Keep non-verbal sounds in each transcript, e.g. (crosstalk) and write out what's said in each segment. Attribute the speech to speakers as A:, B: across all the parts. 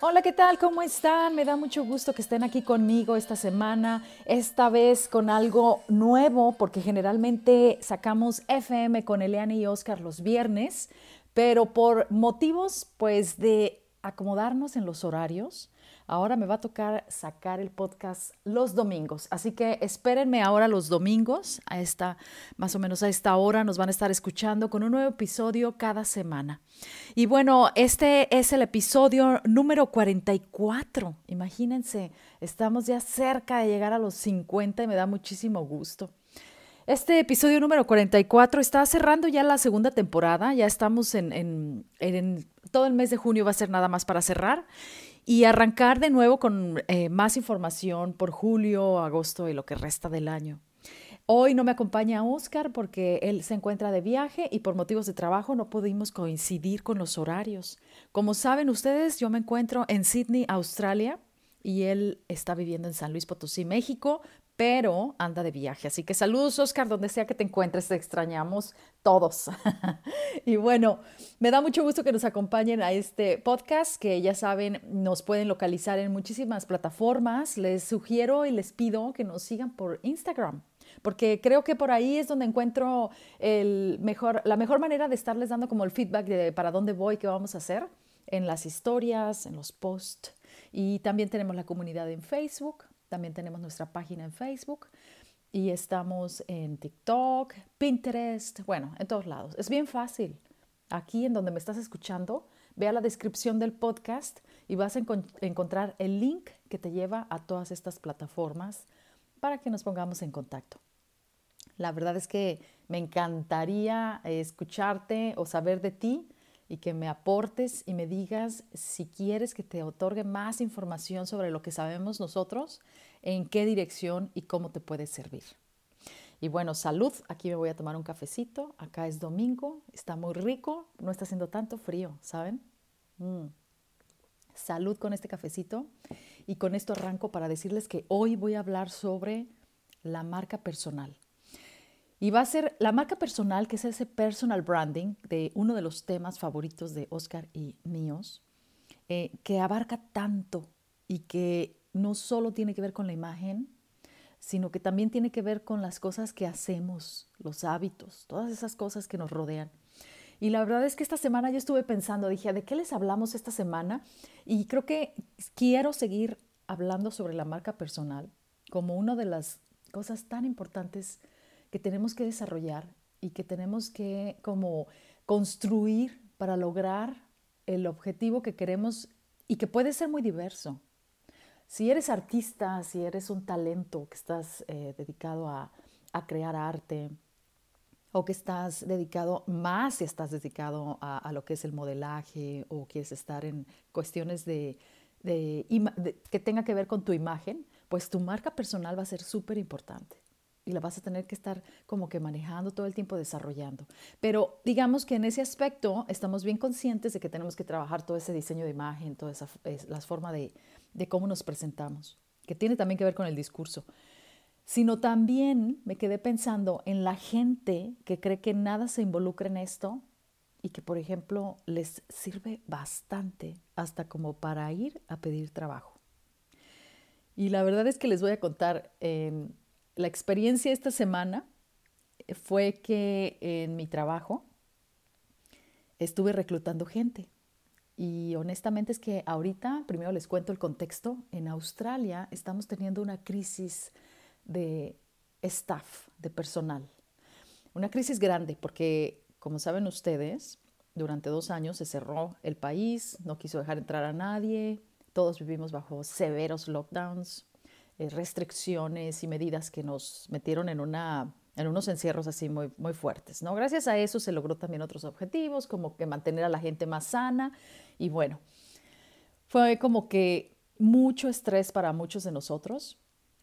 A: Hola, ¿qué tal? ¿Cómo están? Me da mucho gusto que estén aquí conmigo esta semana, esta vez con algo nuevo, porque generalmente sacamos FM con Eliane y Oscar los viernes, pero por motivos pues de acomodarnos en los horarios, Ahora me va a tocar sacar el podcast los domingos, así que espérenme ahora los domingos, a esta, más o menos a esta hora nos van a estar escuchando con un nuevo episodio cada semana. Y bueno, este es el episodio número 44. Imagínense, estamos ya cerca de llegar a los 50 y me da muchísimo gusto. Este episodio número 44 está cerrando ya la segunda temporada, ya estamos en, en, todo el mes de junio va a ser nada más para cerrar y arrancar de nuevo con eh, más información por julio, agosto y lo que resta del año. Hoy no me acompaña Oscar porque él se encuentra de viaje y por motivos de trabajo no pudimos coincidir con los horarios. Como saben ustedes, yo me encuentro en Sydney, Australia, y él está viviendo en San Luis Potosí, México, pero anda de viaje. Así que saludos, Oscar, donde sea que te encuentres, te extrañamos todos. (laughs) y bueno, me da mucho gusto que nos acompañen a este podcast, que ya saben, nos pueden localizar en muchísimas plataformas. Les sugiero y les pido que nos sigan por Instagram. Porque creo que por ahí es donde encuentro el mejor, la mejor manera de estarles dando como el feedback de para dónde voy, qué vamos a hacer, en las historias, en los posts. Y también tenemos la comunidad en Facebook también tenemos nuestra página en Facebook y estamos en TikTok, Pinterest, bueno, en todos lados. Es bien fácil. Aquí en donde me estás escuchando, vea la descripción del podcast y vas a encontrar el link que te lleva a todas estas plataformas para que nos pongamos en contacto. La verdad es que me encantaría escucharte o saber de ti y que me aportes y me digas si quieres que te otorgue más información sobre lo que sabemos nosotros, en qué dirección y cómo te puede servir. Y bueno, salud, aquí me voy a tomar un cafecito, acá es domingo, está muy rico, no está haciendo tanto frío, ¿saben? Mm. Salud con este cafecito y con esto arranco para decirles que hoy voy a hablar sobre la marca personal. Y va a ser la marca personal, que es ese personal branding de uno de los temas favoritos de Oscar y míos, eh, que abarca tanto y que no solo tiene que ver con la imagen, sino que también tiene que ver con las cosas que hacemos, los hábitos, todas esas cosas que nos rodean. Y la verdad es que esta semana yo estuve pensando, dije, ¿de qué les hablamos esta semana? Y creo que quiero seguir hablando sobre la marca personal como una de las cosas tan importantes que tenemos que desarrollar y que tenemos que como construir para lograr el objetivo que queremos y que puede ser muy diverso. Si eres artista, si eres un talento que estás eh, dedicado a, crear arte, o que estás dedicado más si estás dedicado a, lo que es el modelaje o quieres estar en cuestiones de, que tenga que ver con tu imagen, pues tu marca personal va a ser súper importante y la vas a tener que estar como que manejando todo el tiempo, desarrollando. Pero digamos que en ese aspecto estamos bien conscientes de que tenemos que trabajar todo ese diseño de imagen, toda esa la forma de, de cómo nos presentamos, que tiene también que ver con el discurso. Sino también me quedé pensando en la gente que cree que nada se involucra en esto y que, por ejemplo, les sirve bastante hasta como para ir a pedir trabajo. Y la verdad es que les voy a contar, la experiencia esta semana fue que en mi trabajo estuve reclutando gente. Y honestamente es que ahorita, primero les cuento el contexto, en Australia estamos teniendo una crisis de staff, de personal. Una crisis grande porque, como saben ustedes, durante dos años se cerró el país, no quiso dejar entrar a nadie, todos vivimos bajo severos lockdowns, eh, restricciones y medidas que nos metieron en, una, en unos encierros así muy, muy fuertes. ¿no? Gracias a eso se logró también otros objetivos, como que mantener a la gente más sana y bueno, fue como que mucho estrés para muchos de nosotros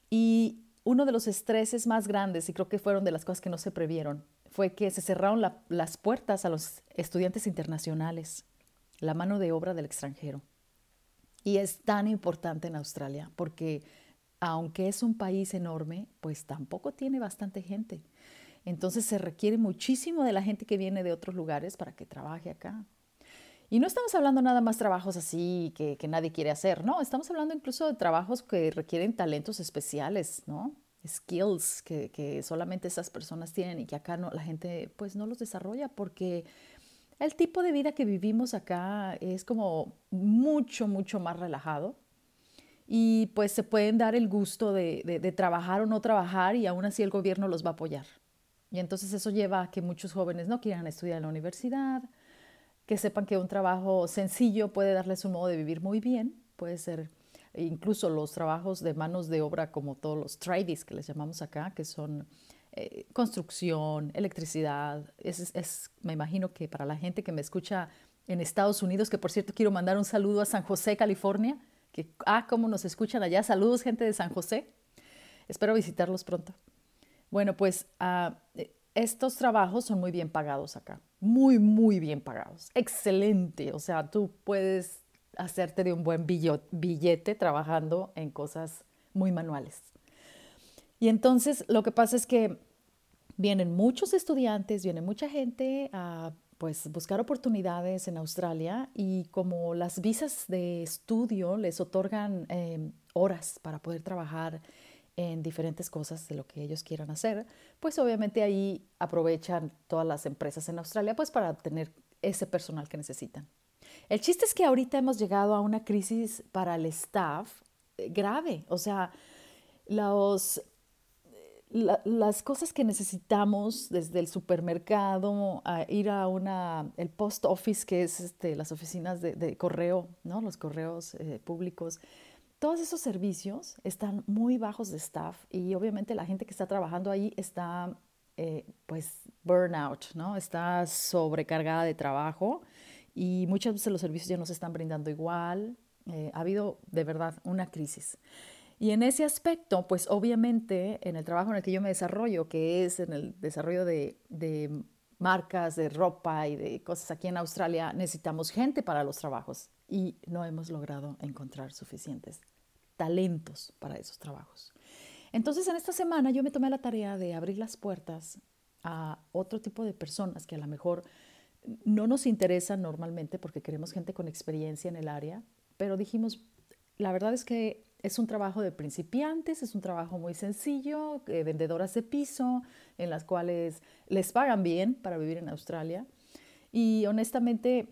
A: y uno de los estreses más grandes, y creo que fueron de las cosas que no se previeron, fue que se cerraron las puertas a los estudiantes internacionales, la mano de obra del extranjero. Y es tan importante en Australia porque aunque es un país enorme, pues tampoco tiene bastante gente. Entonces se requiere muchísimo de la gente que viene de otros lugares para que trabaje acá. Y no estamos hablando nada más trabajos así que, que nadie quiere hacer, no, estamos hablando incluso de trabajos que requieren talentos especiales, ¿no? skills que, que, solamente esas personas tienen y que acá no, la gente pues no los desarrolla porque el tipo de vida que vivimos acá es como mucho, mucho más relajado y pues se pueden dar el gusto de, de, trabajar o no trabajar y aún así el gobierno los va a apoyar. Y entonces eso lleva a que muchos jóvenes no quieran estudiar en la universidad, que sepan que un trabajo sencillo puede darles un modo de vivir muy bien, puede ser incluso los trabajos de manos de obra como todos los tradies que les llamamos acá, que son eh, construcción, electricidad. Es, es, me imagino que para la gente que me escucha en Estados Unidos, que por cierto quiero mandar un saludo a San José, California, ah, cómo nos escuchan allá. Saludos gente de San José. Espero visitarlos pronto. Bueno, pues uh, estos trabajos son muy bien pagados acá, muy, muy bien pagados. Excelente. O sea, tú puedes hacerte de un buen billete trabajando en cosas muy manuales. Y entonces lo que pasa es que vienen muchos estudiantes, viene mucha gente a pues buscar oportunidades en Australia y como las visas de estudio les otorgan eh, horas para poder trabajar en diferentes cosas de lo que ellos quieran hacer, pues obviamente ahí aprovechan todas las empresas en Australia pues para tener ese personal que necesitan. El chiste es que ahorita hemos llegado a una crisis para el staff eh, grave, o sea, los, las cosas que necesitamos desde el supermercado a ir a una, el post office, que es este, las oficinas de, correo, ¿no? los correos eh, públicos, todos esos servicios están muy bajos de staff y obviamente la gente que está trabajando ahí está eh, pues burnout, ¿no? está sobrecargada de trabajo y muchas veces los servicios ya no se están brindando igual. Eh, ha habido de verdad una crisis. Y en ese aspecto, pues obviamente en el trabajo en el que yo me desarrollo, que es en el desarrollo de, de marcas, de ropa y de cosas aquí en Australia, necesitamos gente para los trabajos y no hemos logrado encontrar suficientes talentos para esos trabajos. Entonces en esta semana yo me tomé la tarea de abrir las puertas a otro tipo de personas que a lo mejor no nos interesa normalmente porque queremos gente con experiencia en el área, pero dijimos, la verdad es que es un trabajo de principiantes, es un trabajo muy sencillo, eh, vendedoras de piso, en las cuales les pagan bien para vivir en Australia. Y honestamente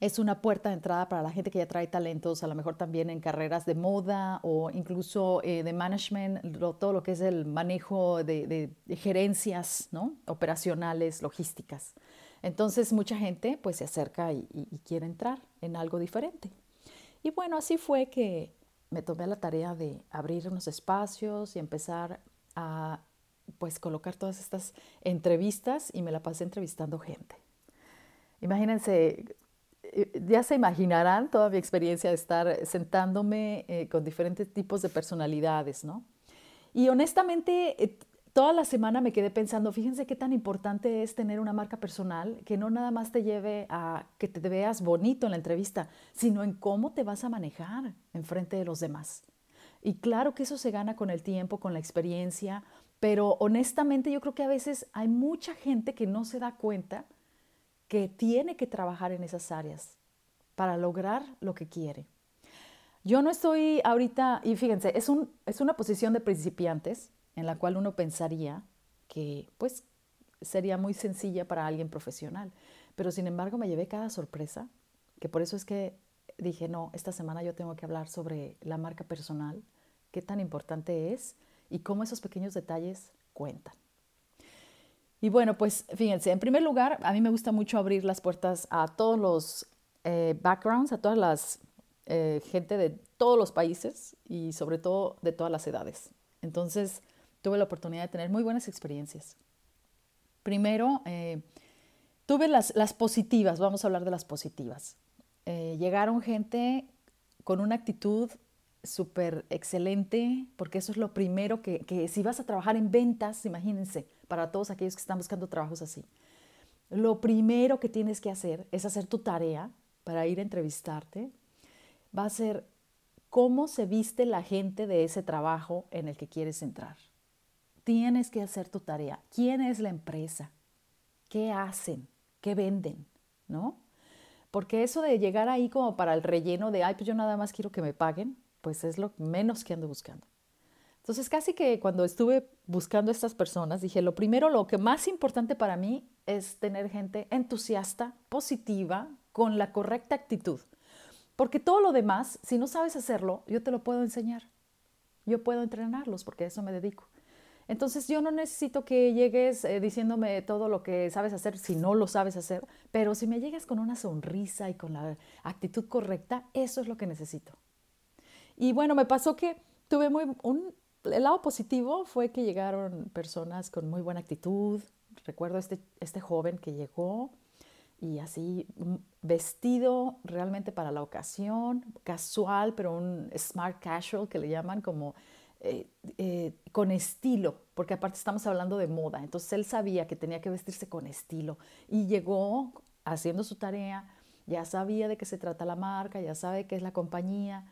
A: es una puerta de entrada para la gente que ya trae talentos, a lo mejor también en carreras de moda o incluso eh, de management, todo lo que es el manejo de gerencias ¿no? operacionales, logísticas. Entonces mucha gente pues se acerca y, quiere entrar en algo diferente. Y bueno, así fue que me tomé la tarea de abrir unos espacios y empezar a pues colocar todas estas entrevistas y me la pasé entrevistando gente. Imagínense, eh, ya se imaginarán toda mi experiencia de estar sentándome eh, con diferentes tipos de personalidades, ¿no? Y honestamente, eh, toda la semana me quedé pensando, fíjense qué tan importante es tener una marca personal que no nada más te lleve a que te veas bonito en la entrevista, sino en cómo te vas a manejar en frente de los demás. Y claro que eso se gana con el tiempo, con la experiencia, pero honestamente yo creo que a veces hay mucha gente que no se da cuenta que tiene que trabajar en esas áreas para lograr lo que quiere. Yo no estoy ahorita, y fíjense, es, un, es una posición de principiantes, en la cual uno pensaría que pues sería muy sencilla para alguien profesional. Pero sin embargo me llevé cada sorpresa, que por eso es que dije, no, esta semana yo tengo que hablar sobre la marca personal, qué tan importante es y cómo esos pequeños detalles cuentan. Y bueno, pues fíjense, en primer lugar, a mí me gusta mucho abrir las puertas a todos los eh, backgrounds, a todas las eh, gente de todos los países y sobre todo de todas las edades. Entonces, tuve la oportunidad de tener muy buenas experiencias. Primero, eh, tuve las, las, positivas, vamos a hablar de las positivas. Eh, llegaron gente con una actitud súper excelente, porque eso es lo primero que, que, si vas a trabajar en ventas, imagínense, para todos aquellos que están buscando trabajos así, lo primero que tienes que hacer es hacer tu tarea para ir a entrevistarte. Va a ser cómo se viste la gente de ese trabajo en el que quieres entrar. Tienes que hacer tu tarea. ¿Quién es la empresa? ¿Qué hacen? ¿Qué venden? ¿No? Porque eso de llegar ahí como para el relleno de, ay, pues yo nada más quiero que me paguen, pues es lo menos que ando buscando. Entonces, casi que cuando estuve buscando a estas personas, dije, lo primero, lo que más importante para mí es tener gente entusiasta, positiva, con la correcta actitud. Porque todo lo demás, si no sabes hacerlo, yo te lo puedo enseñar. Yo puedo entrenarlos porque a eso me dedico. Entonces yo no necesito que llegues eh, diciéndome todo lo que sabes hacer si no lo sabes hacer, pero si me llegas con una sonrisa y con la actitud correcta, eso es lo que necesito. Y bueno, me pasó que tuve muy un el lado positivo fue que llegaron personas con muy buena actitud. Recuerdo este, este joven que llegó y así mm, vestido realmente para la ocasión, casual, pero un smart casual que le llaman como eh, eh, con estilo, porque aparte estamos hablando de moda, entonces él sabía que tenía que vestirse con estilo y llegó haciendo su tarea, ya sabía de qué se trata la marca, ya sabe qué es la compañía,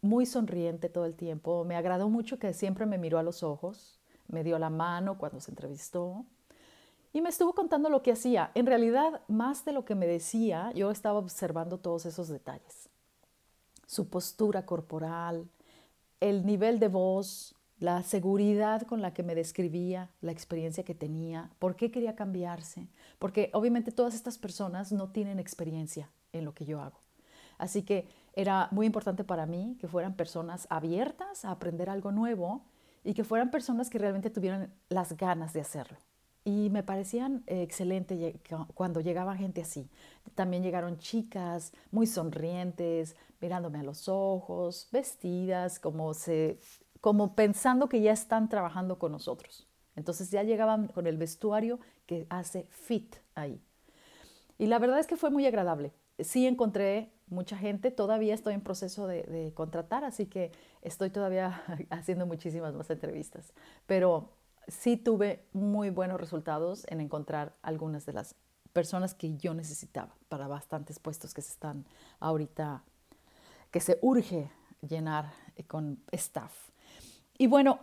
A: muy sonriente todo el tiempo, me agradó mucho que siempre me miró a los ojos, me dio la mano cuando se entrevistó y me estuvo contando lo que hacía. En realidad, más de lo que me decía, yo estaba observando todos esos detalles. Su postura corporal, el nivel de voz, la seguridad con la que me describía, la experiencia que tenía, por qué quería cambiarse, porque obviamente todas estas personas no tienen experiencia en lo que yo hago. Así que era muy importante para mí que fueran personas abiertas a aprender algo nuevo y que fueran personas que realmente tuvieran las ganas de hacerlo. Y me parecían excelentes cuando llegaba gente así. También llegaron chicas muy sonrientes, mirándome a los ojos, vestidas, como, se, como pensando que ya están trabajando con nosotros. Entonces ya llegaban con el vestuario que hace fit ahí. Y la verdad es que fue muy agradable. Sí encontré mucha gente, todavía estoy en proceso de, de contratar, así que estoy todavía (laughs) haciendo muchísimas más entrevistas. Pero sí tuve muy buenos resultados en encontrar algunas de las personas que yo necesitaba para bastantes puestos que se están ahorita que se urge llenar con staff. Y bueno,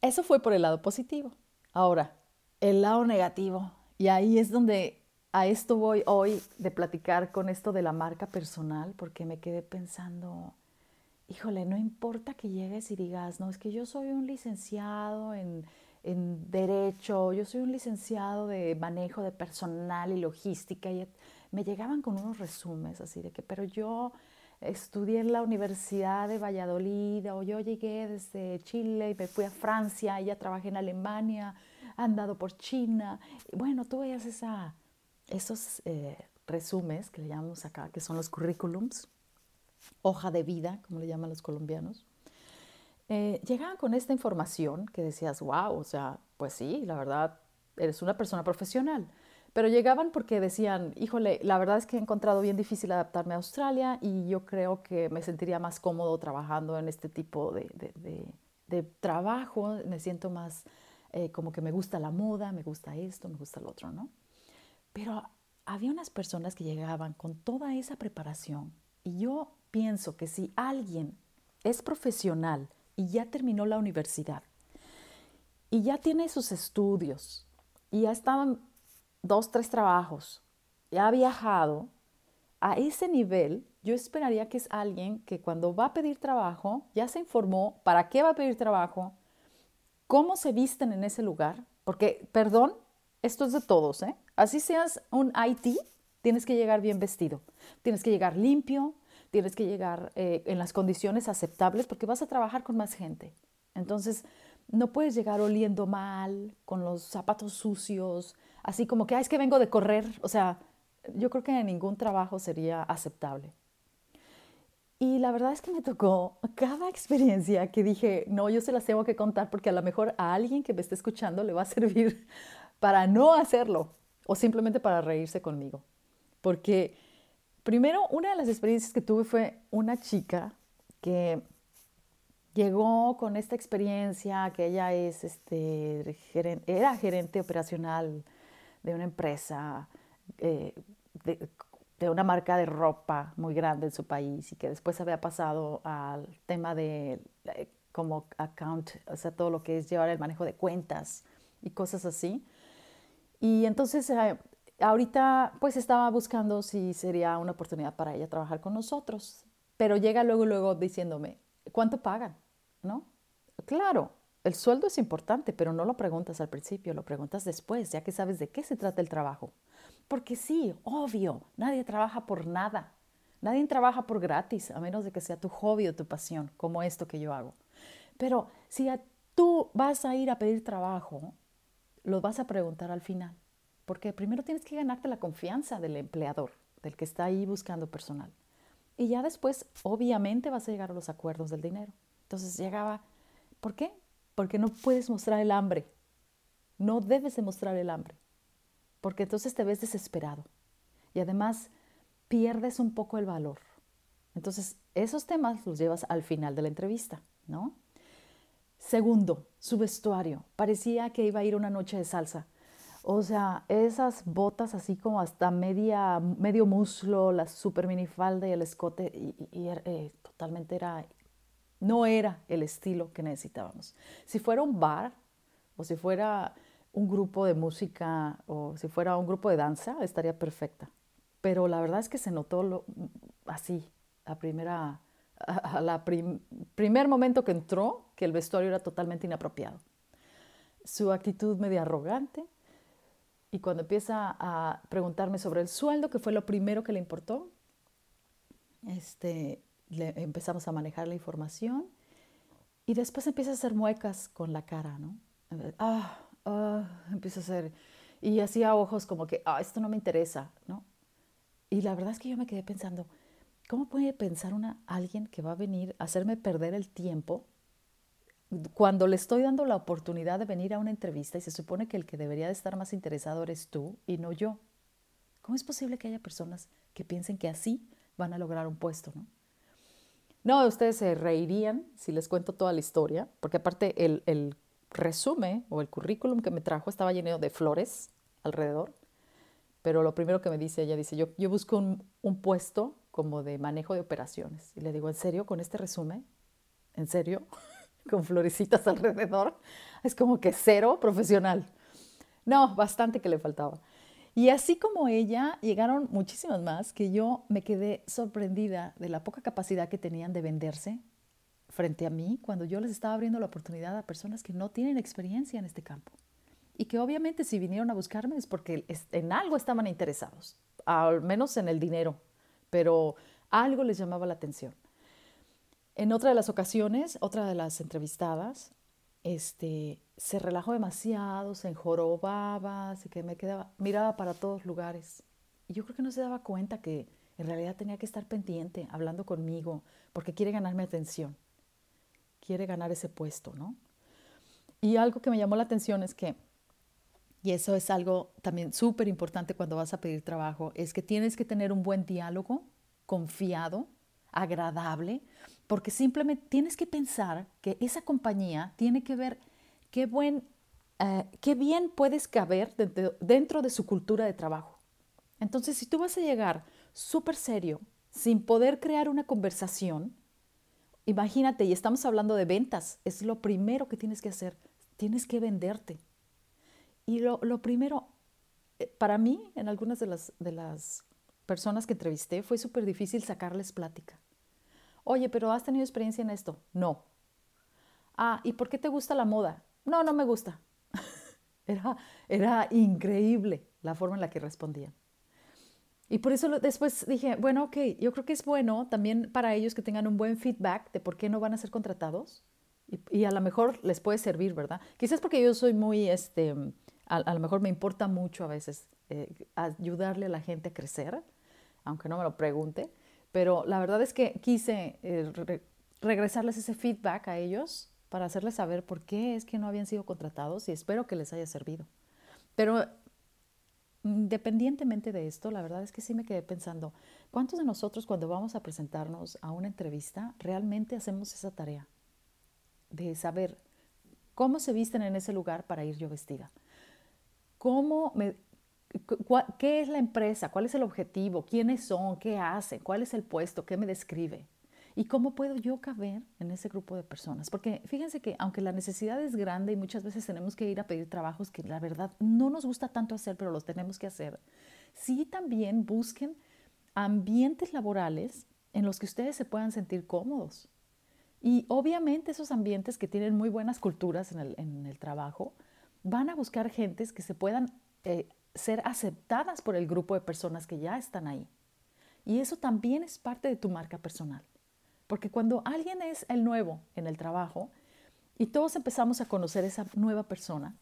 A: eso fue por el lado positivo. Ahora, el lado negativo, y ahí es donde a esto voy hoy de platicar con esto de la marca personal, porque me quedé pensando, híjole, no importa que llegues y digas, no, es que yo soy un licenciado en, en derecho, yo soy un licenciado de manejo de personal y logística, y me llegaban con unos resúmenes así de que, pero yo estudié en la Universidad de Valladolid, o yo llegué desde Chile y me fui a Francia, y ya trabajé en Alemania, andado por China. Bueno, tú veías esa, esos eh, resúmenes que le llamamos acá, que son los currículums, hoja de vida, como le llaman los colombianos, eh, llegaban con esta información que decías, wow, o sea, pues sí, la verdad, eres una persona profesional. Pero llegaban porque decían, híjole, la verdad es que he encontrado bien difícil adaptarme a Australia y yo creo que me sentiría más cómodo trabajando en este tipo de, de, trabajo, me siento más eh, como que me gusta la moda, me gusta esto, me gusta lo otro, ¿no? Pero había unas personas que llegaban con toda esa preparación y yo pienso que si alguien es profesional y ya terminó la universidad y ya tiene sus estudios y ya estaban dos, tres trabajos, ha viajado, a ese nivel yo esperaría que es alguien que cuando va a pedir trabajo ya se informó para qué va a pedir trabajo, cómo se visten en ese lugar, porque, perdón, esto es de todos, ¿eh? Así seas un IT, tienes que llegar bien vestido, tienes que llegar limpio, tienes que llegar eh, en las condiciones aceptables porque vas a trabajar con más gente. Entonces, no puedes llegar oliendo mal, con los zapatos sucios, así como que, es que vengo de correr. O sea, yo creo que en ningún trabajo sería aceptable. Y la verdad es que me tocó cada experiencia que dije, no, yo se las tengo que contar porque a lo mejor a alguien que me esté escuchando le va a servir para no hacerlo o simplemente para reírse conmigo. Porque primero, una de las experiencias que tuve fue una chica que llegó con esta experiencia, que ella es, este, era gerente operacional de una empresa, eh, de, una marca de ropa muy grande en su país y que después había pasado al tema de eh, como account, o sea, todo lo que es llevar el manejo de cuentas y cosas así. Y entonces eh, ahorita pues estaba buscando si sería una oportunidad para ella trabajar con nosotros, pero llega luego, luego diciéndome, ¿cuánto pagan? ¿No? Claro, el sueldo es importante, pero no lo preguntas al principio, lo preguntas después, ya que sabes de qué se trata el trabajo. Porque sí, obvio, nadie trabaja por nada. Nadie trabaja por gratis, a menos de que sea tu hobby o tu pasión, como esto que yo hago. Pero si tú vas a ir a pedir trabajo, lo vas a preguntar al final. Porque primero tienes que ganarte la confianza del empleador, del que está ahí buscando personal. Y ya después, obviamente, vas a llegar a los acuerdos del dinero. Entonces llegaba, ¿por qué? Porque no puedes mostrar el hambre. No debes demostrar el hambre. Porque entonces te ves desesperado. Y además pierdes un poco el valor. Entonces, esos temas los llevas al final de la entrevista, ¿no? Segundo, su vestuario. Parecía que iba a ir una noche de salsa. O sea, esas botas así como hasta media, medio muslo, la super minifalda y el escote, y, eh, totalmente era, no era el estilo que necesitábamos. Si fuera un bar o si fuera un grupo de música o si fuera un grupo de danza, estaría perfecta. Pero la verdad es que se notó así, a primera, a, primer momento que entró, que el vestuario era totalmente inapropiado. Su actitud media arrogante, y cuando empieza a preguntarme sobre el sueldo, que fue lo primero que le importó, este, le empezamos a manejar la información y después empieza a hacer muecas con la cara, ¿no? Ah, ah, empieza a hacer, y hacía ojos como que, ah, esto no me interesa, ¿no? Y la verdad es que yo me quedé pensando, ¿cómo puede pensar una, alguien que va a venir a hacerme perder el tiempo cuando le estoy dando la oportunidad de venir a una entrevista y se supone que el que debería de estar más interesado eres tú y no yo. ¿Cómo es posible que haya personas que piensen que así van a lograr un puesto, no? No, ustedes se reirían si les cuento toda la historia, porque aparte el, el resumen o el currículum que me trajo estaba lleno de flores alrededor, pero lo primero que me dice ella dice, yo, yo busco un, un puesto como de manejo de operaciones. Y le digo, ¿en serio con este resumen? ¿En serio? (laughs) con florecitas alrededor. Es como que cero profesional. No, bastante que le faltaba. Y así como ella, llegaron muchísimas más que yo me quedé sorprendida de la poca capacidad que tenían de venderse frente a mí cuando yo les estaba abriendo la oportunidad a personas que no tienen experiencia en este campo. Y que obviamente si vinieron a buscarme es porque en algo estaban interesados, al menos en el dinero, pero algo les llamaba la atención. En otra de las ocasiones, otra de las entrevistadas, este, se relajó demasiado, se enjorobaba, así que me quedaba, miraba para todos lugares. Y yo creo que no se daba cuenta que en realidad tenía que estar pendiente, hablando conmigo, porque quiere ganarme atención, quiere ganar ese puesto, ¿no? Y algo que me llamó la atención es que, y eso es algo también súper importante cuando vas a pedir trabajo, es que tienes que tener un buen diálogo, confiado, agradable, porque simplemente tienes que pensar que esa compañía tiene que ver qué, buen, eh, qué bien puedes caber dentro, dentro de su cultura de trabajo. Entonces, si tú vas a llegar súper serio, sin poder crear una conversación, imagínate, y estamos hablando de ventas, es lo primero que tienes que hacer, tienes que venderte. Y lo, lo primero, eh, para mí, en algunas de las, de las personas que entrevisté, fue súper difícil sacarles plática. Oye, pero ¿has tenido experiencia en esto? No. Ah, ¿y por qué te gusta la moda? No, no me gusta. (laughs) era, increíble la forma en la que respondían. Y por eso después dije, bueno, ok, yo creo que es bueno también para ellos que tengan un buen feedback de por qué no van a ser contratados. Y, a lo mejor les puede servir, ¿verdad? Quizás porque yo soy muy, este, a, lo mejor me importa mucho a veces eh, ayudarle a la gente a crecer, aunque no me lo pregunte. Pero la verdad es que quise eh, regresarles ese feedback a ellos para hacerles saber por qué es que no habían sido contratados y espero que les haya servido. Pero independientemente de esto, la verdad es que sí me quedé pensando, ¿cuántos de nosotros cuando vamos a presentarnos a una entrevista realmente hacemos esa tarea de saber cómo se visten en ese lugar para ir yo vestida? ¿Cómo me, ¿Qué es la empresa? ¿Cuál es el objetivo? ¿Quiénes son? ¿Qué hacen? ¿Cuál es el puesto? ¿Qué me describe? ¿Y cómo puedo yo caber en ese grupo de personas? Porque fíjense que aunque la necesidad es grande y muchas veces tenemos que ir a pedir trabajos que la verdad no nos gusta tanto hacer, pero los tenemos que hacer, sí también busquen ambientes laborales en los que ustedes se puedan sentir cómodos. Y obviamente esos ambientes que tienen muy buenas culturas en el, trabajo van a buscar gentes que se puedan eh, ser aceptadas por el grupo de personas que ya están ahí. Y eso también es parte de tu marca personal. Porque cuando alguien es el nuevo en el trabajo y todos empezamos a conocer esa nueva persona,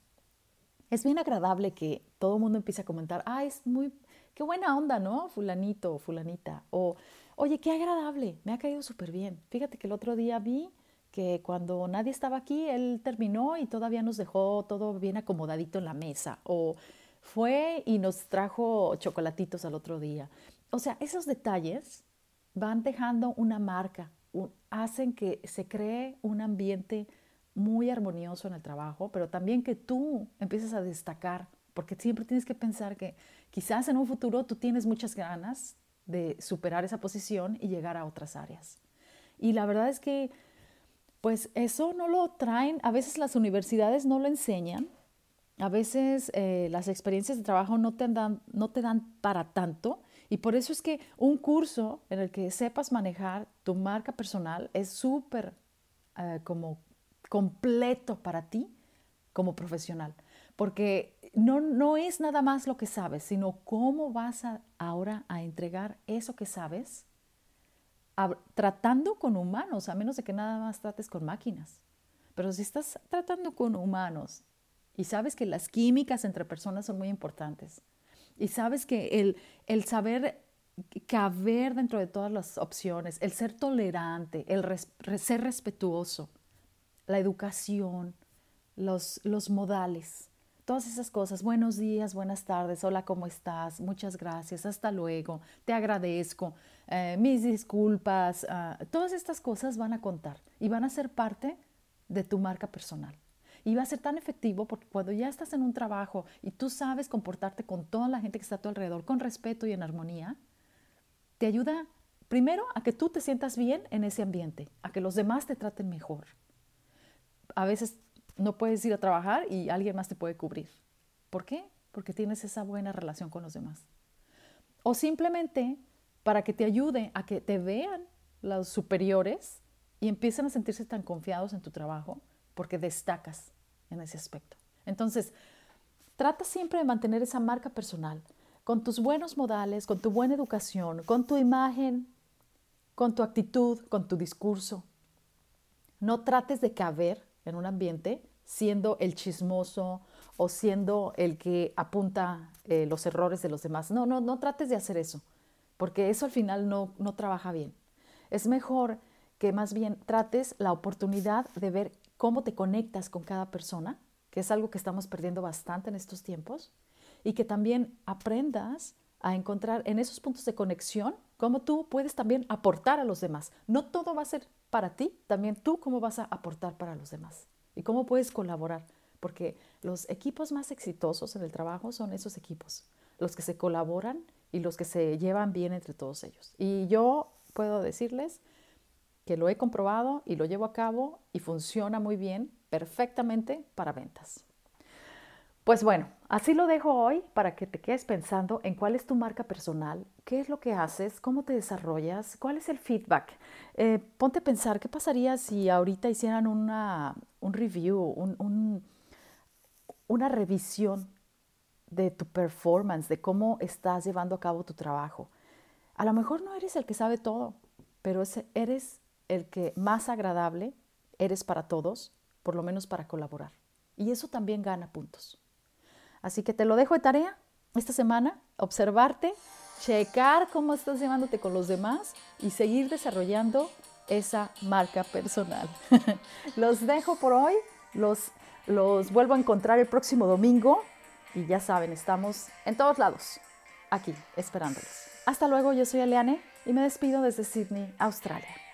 A: es bien agradable que todo el mundo empiece a comentar, ah, es muy, qué buena onda, ¿no? Fulanito o fulanita. O, oye, qué agradable, me ha caído súper bien. Fíjate que el otro día vi que cuando nadie estaba aquí, él terminó y todavía nos dejó todo bien acomodadito en la mesa. O fue y nos trajo chocolatitos al otro día. O sea, esos detalles van dejando una marca hacen que se cree un ambiente muy armonioso en el trabajo, pero también que tú empieces a destacar, porque siempre tienes que pensar que quizás en un futuro tú tienes muchas ganas de superar esa posición y llegar a otras áreas. Y la verdad es que, pues eso no lo traen, a veces las universidades no lo enseñan, a veces eh, las experiencias de trabajo no te, dan, no te dan para tanto, y por eso es que un curso en el que sepas manejar tu marca personal es súper eh, como completo para ti como profesional. Porque no, no es nada más lo que sabes, sino cómo vas ahora a entregar eso que sabes tratando con humanos, a menos de que nada más trates con máquinas. Pero si estás tratando con humanos y sabes que las químicas entre personas son muy importantes, y sabes que el, el saber caber dentro de todas las opciones, el ser tolerante, el ser respetuoso, la educación, los, los modales, todas esas cosas. Buenos días, buenas tardes, hola, ¿cómo estás? Muchas gracias, hasta luego, te agradezco, eh, mis disculpas, ah, todas estas cosas van a contar y van a ser parte de tu marca personal. Y va a ser tan efectivo porque cuando ya estás en un trabajo y tú sabes comportarte con toda la gente que está a tu alrededor con respeto y en armonía, te ayuda primero a que tú te sientas bien en ese ambiente, a que los demás te traten mejor. A veces no puedes ir a trabajar y alguien más te puede cubrir. ¿Por qué? Porque tienes esa buena relación con los demás. O simplemente para que te ayude a que te vean los superiores y empiecen a sentirse tan confiados en tu trabajo porque destacas en ese aspecto. Entonces, trata siempre de mantener esa marca personal con tus buenos modales, con tu buena educación, con tu imagen, con tu actitud, con tu discurso. No trates de caber en un ambiente siendo el chismoso o siendo el que apunta eh, los errores de los demás. No, no, no trates de hacer eso, porque eso al final no, no trabaja bien. Es mejor que más bien trates la oportunidad de ver cómo te conectas con cada persona, que es algo que estamos perdiendo bastante en estos tiempos, y que también aprendas a encontrar en esos puntos de conexión cómo tú puedes también aportar a los demás. No todo va a ser para ti, también tú cómo vas a aportar para los demás y cómo puedes colaborar, porque los equipos más exitosos en el trabajo son esos equipos, los que se colaboran y los que se llevan bien entre todos ellos. Y yo puedo decirles lo he comprobado y lo llevo a cabo y funciona muy bien, perfectamente para ventas. Pues bueno, así lo dejo hoy para que te quedes pensando en cuál es tu marca personal, qué es lo que haces, cómo te desarrollas, cuál es el feedback. Eh, ponte a pensar, ¿qué pasaría si ahorita hicieran una, un review, una revisión de tu performance, de cómo estás llevando a cabo tu trabajo? A lo mejor no eres el que sabe todo, pero eres el que más agradable eres para todos, por lo menos para colaborar. Y eso también gana puntos. Así que te lo dejo de tarea esta semana, observarte, checar cómo estás llevándote con los demás y seguir desarrollando esa marca personal. (laughs) los dejo por hoy, los, los vuelvo a encontrar el próximo domingo y ya saben, estamos en todos lados, aquí, esperándolos. Hasta luego, yo soy Eliane y me despido desde Sydney, Australia.